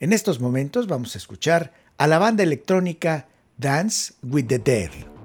En estos momentos vamos a escuchar a la banda electrónica Dance with the Dead.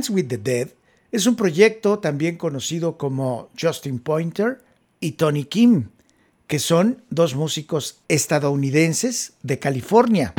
Dance with the Dead es un proyecto también conocido como Justin Pointer y Tony Kim, que son dos músicos estadounidenses de California.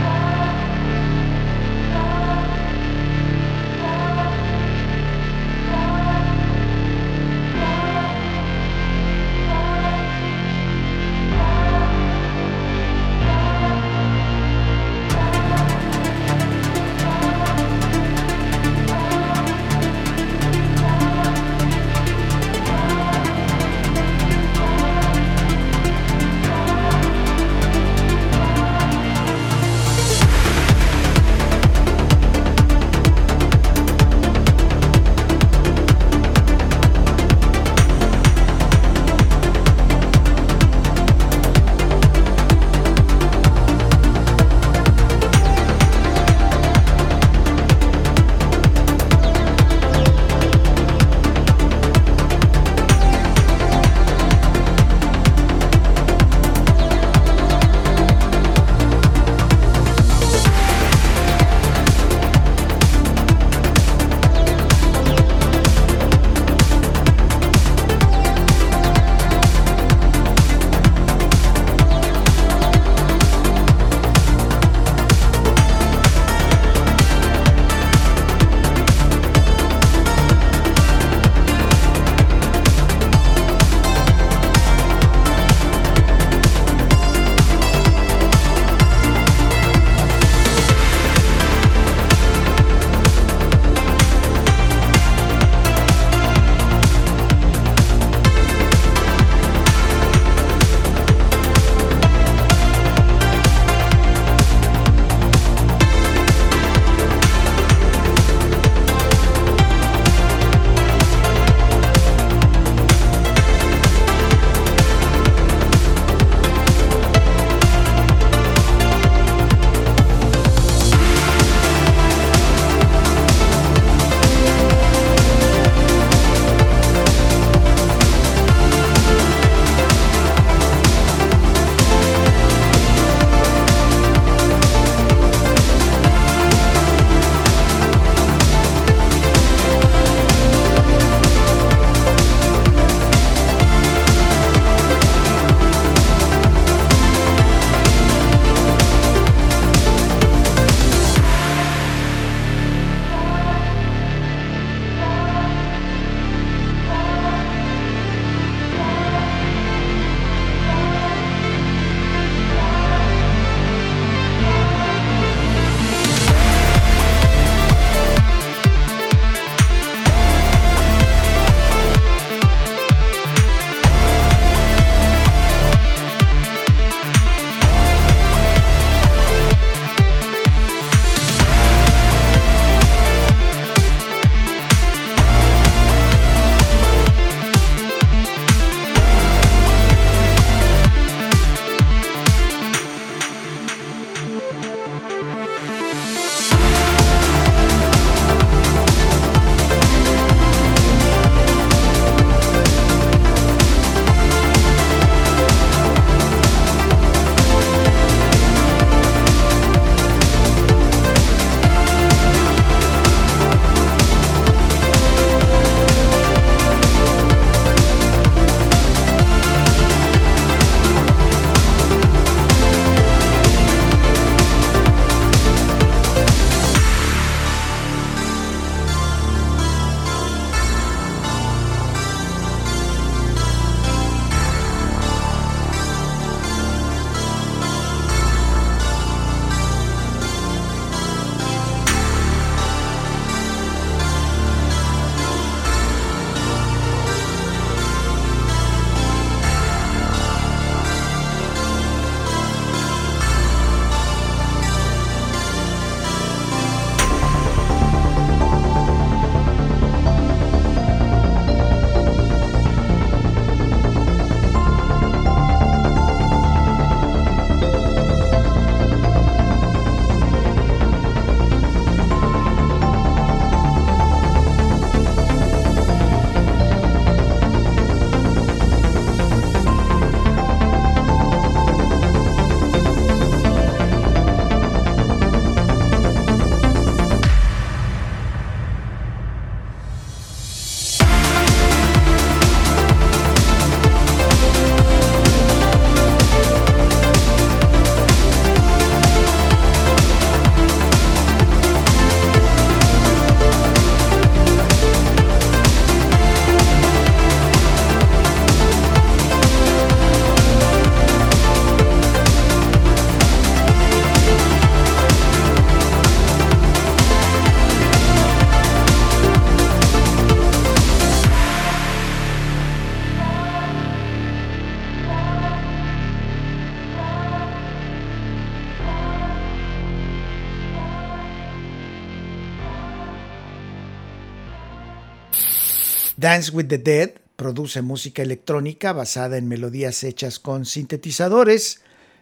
Dance with the Dead produce música electrónica basada en melodías hechas con sintetizadores,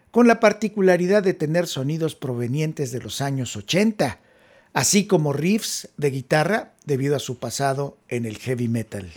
con la particularidad de tener sonidos provenientes de los años 80, así como riffs de guitarra debido a su pasado en el heavy metal.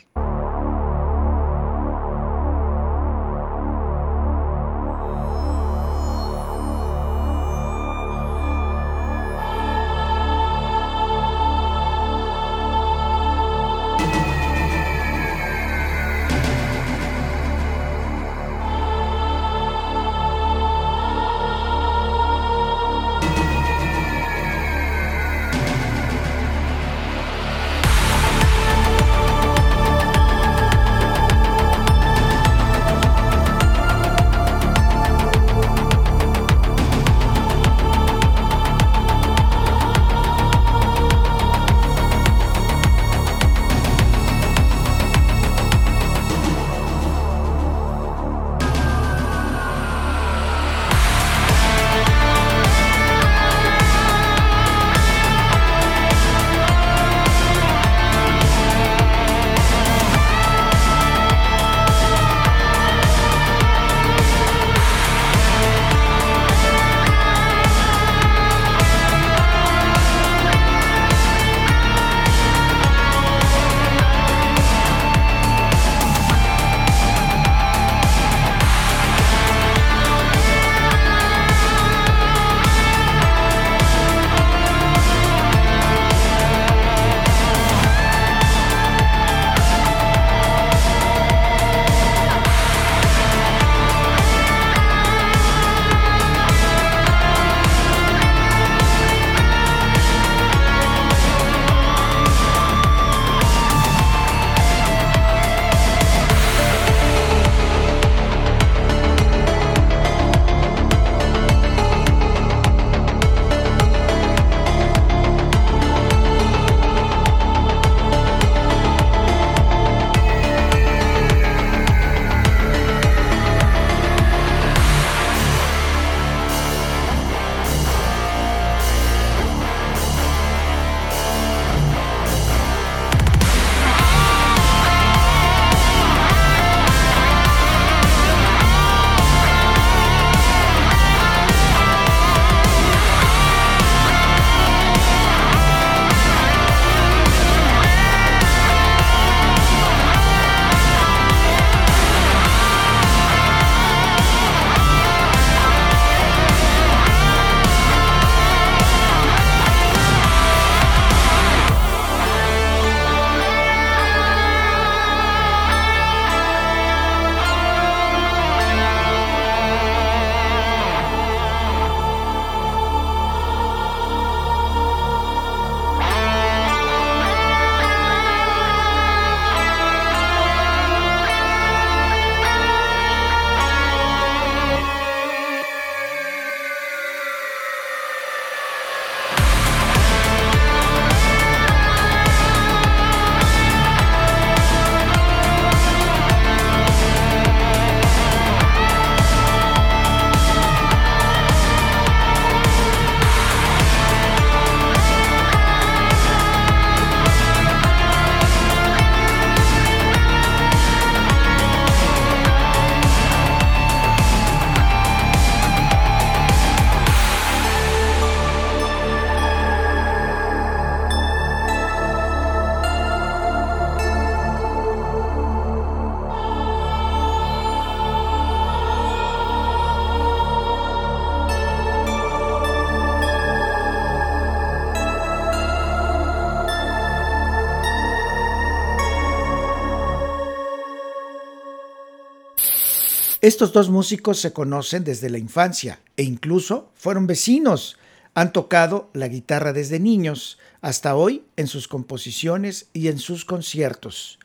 Estos dos músicos se conocen desde la infancia e incluso fueron vecinos. Han tocado la guitarra desde niños hasta hoy en sus composiciones y en sus conciertos.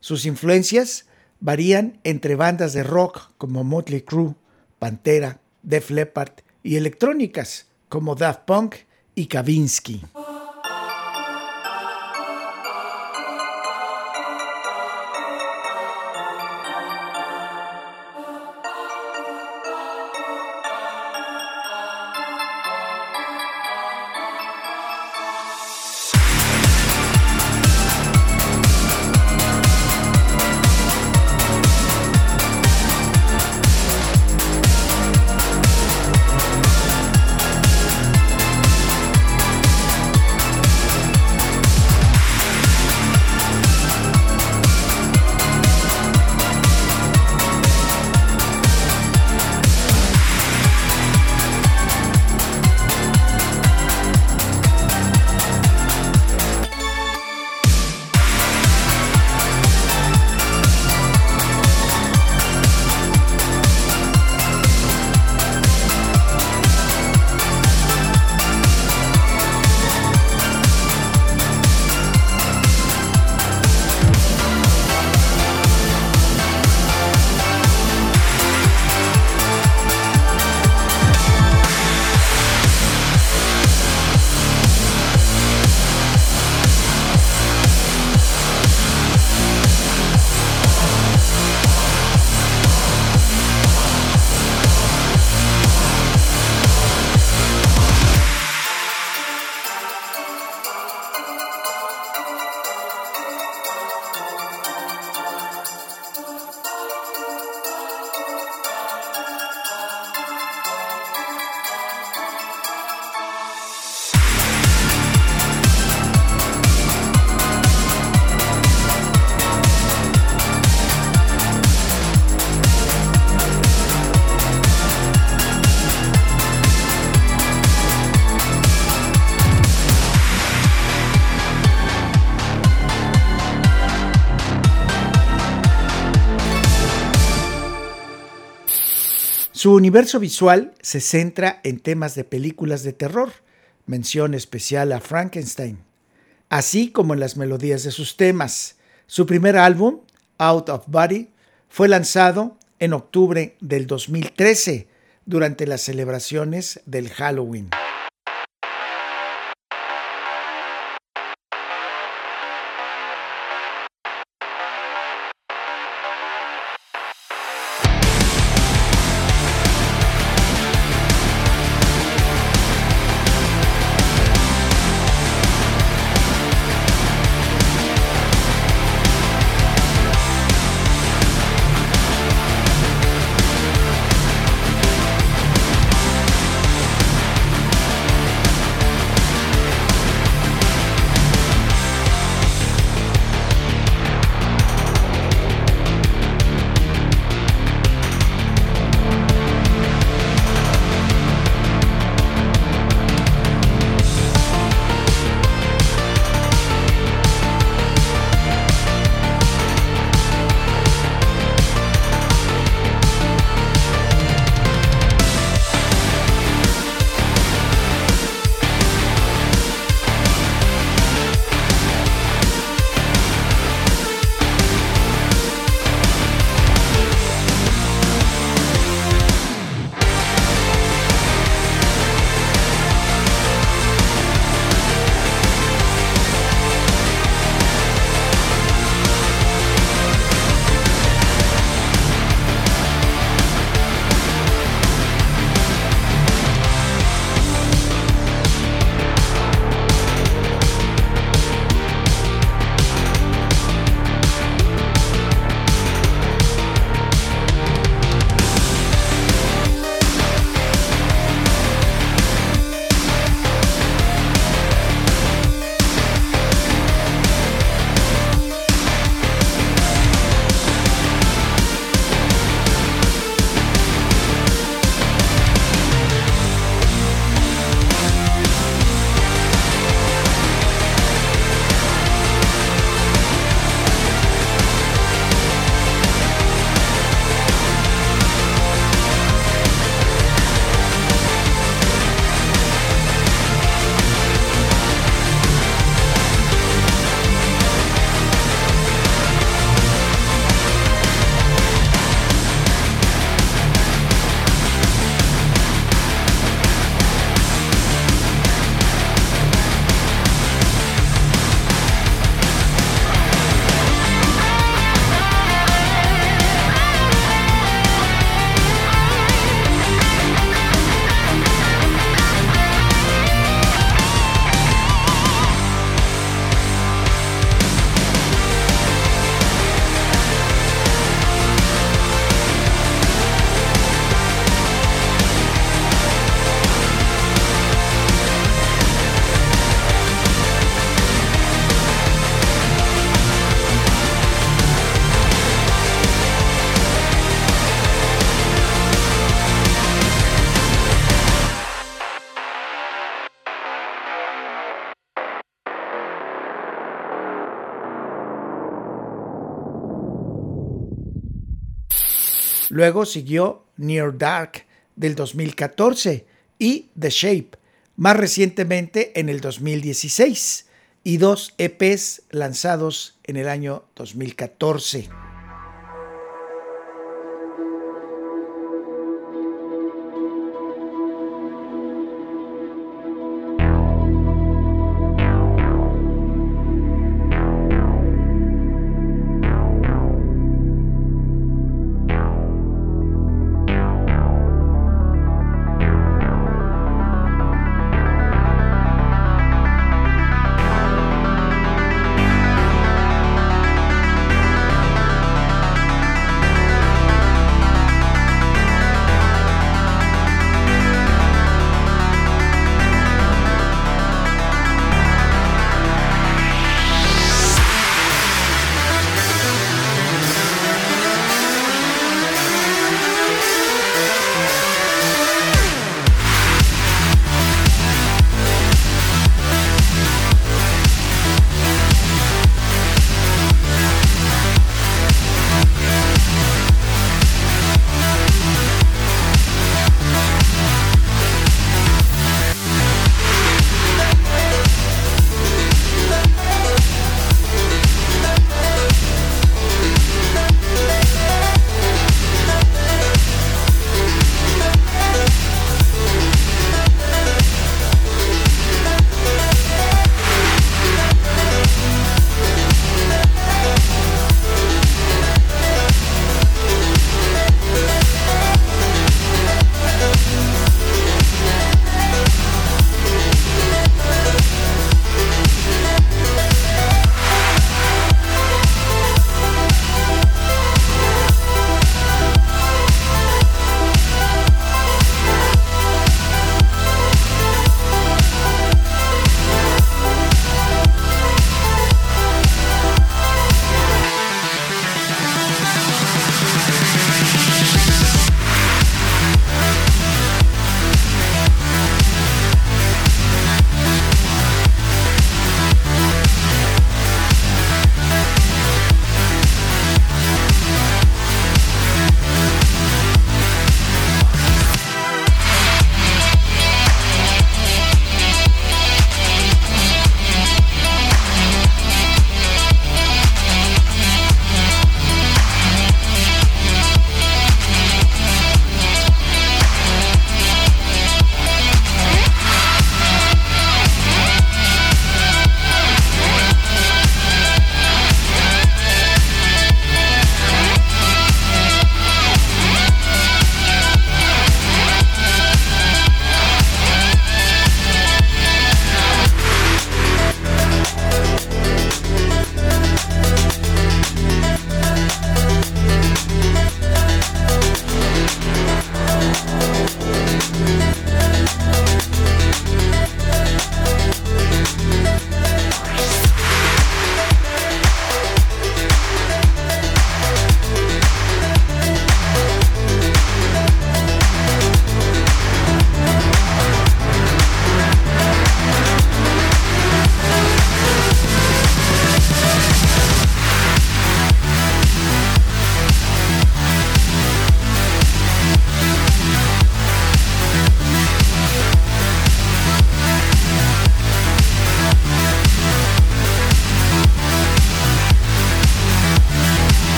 Sus influencias varían entre bandas de rock como Motley Crue, Pantera, Def Leppard y electrónicas como Daft Punk y Kavinsky. Su universo visual se centra en temas de películas de terror, mención especial a Frankenstein, así como en las melodías de sus temas. Su primer álbum, Out of Body, fue lanzado en octubre del 2013 durante las celebraciones del Halloween. Luego siguió Near Dark del 2014 y The Shape, más recientemente en el 2016, y dos EPs lanzados en el año 2014.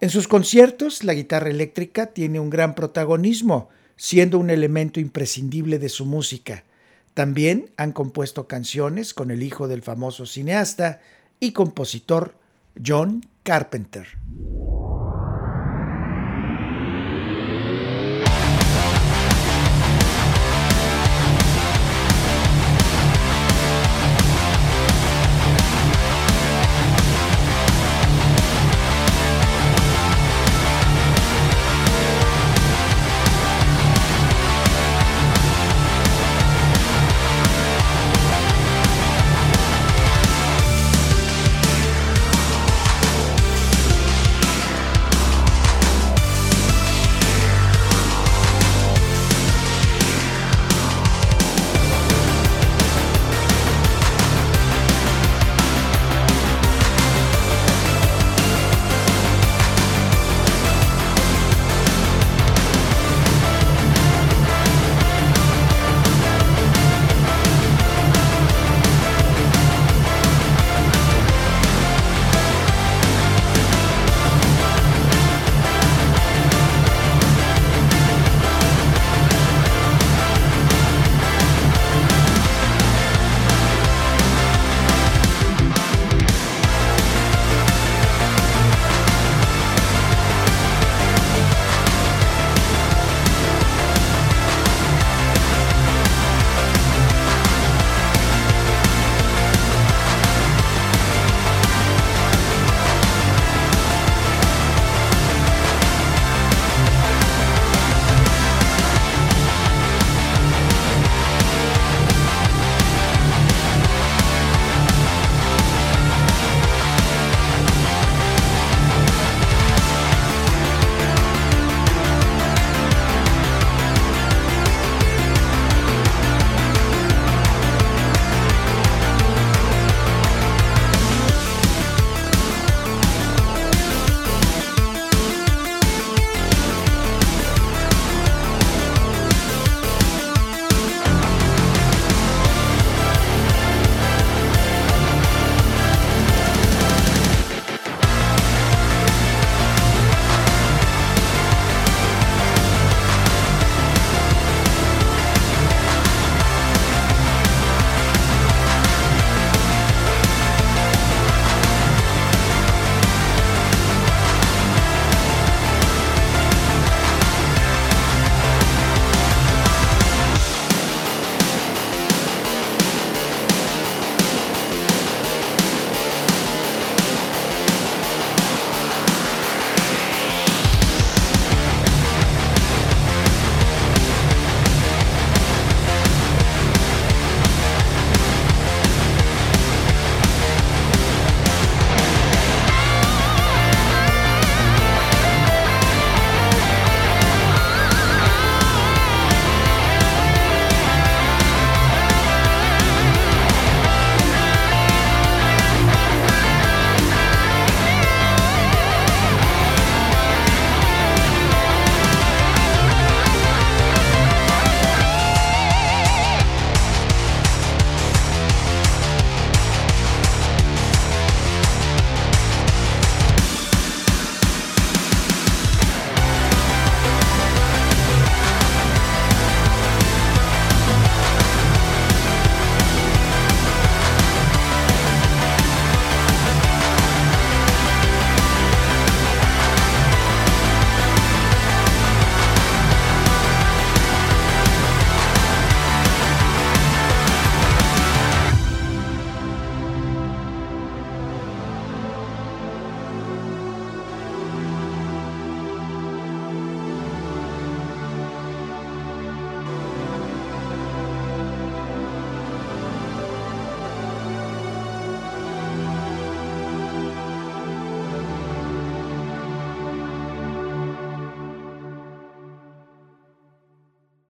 En sus conciertos, la guitarra eléctrica tiene un gran protagonismo, siendo un elemento imprescindible de su música. También han compuesto canciones con el hijo del famoso cineasta y compositor John Carpenter.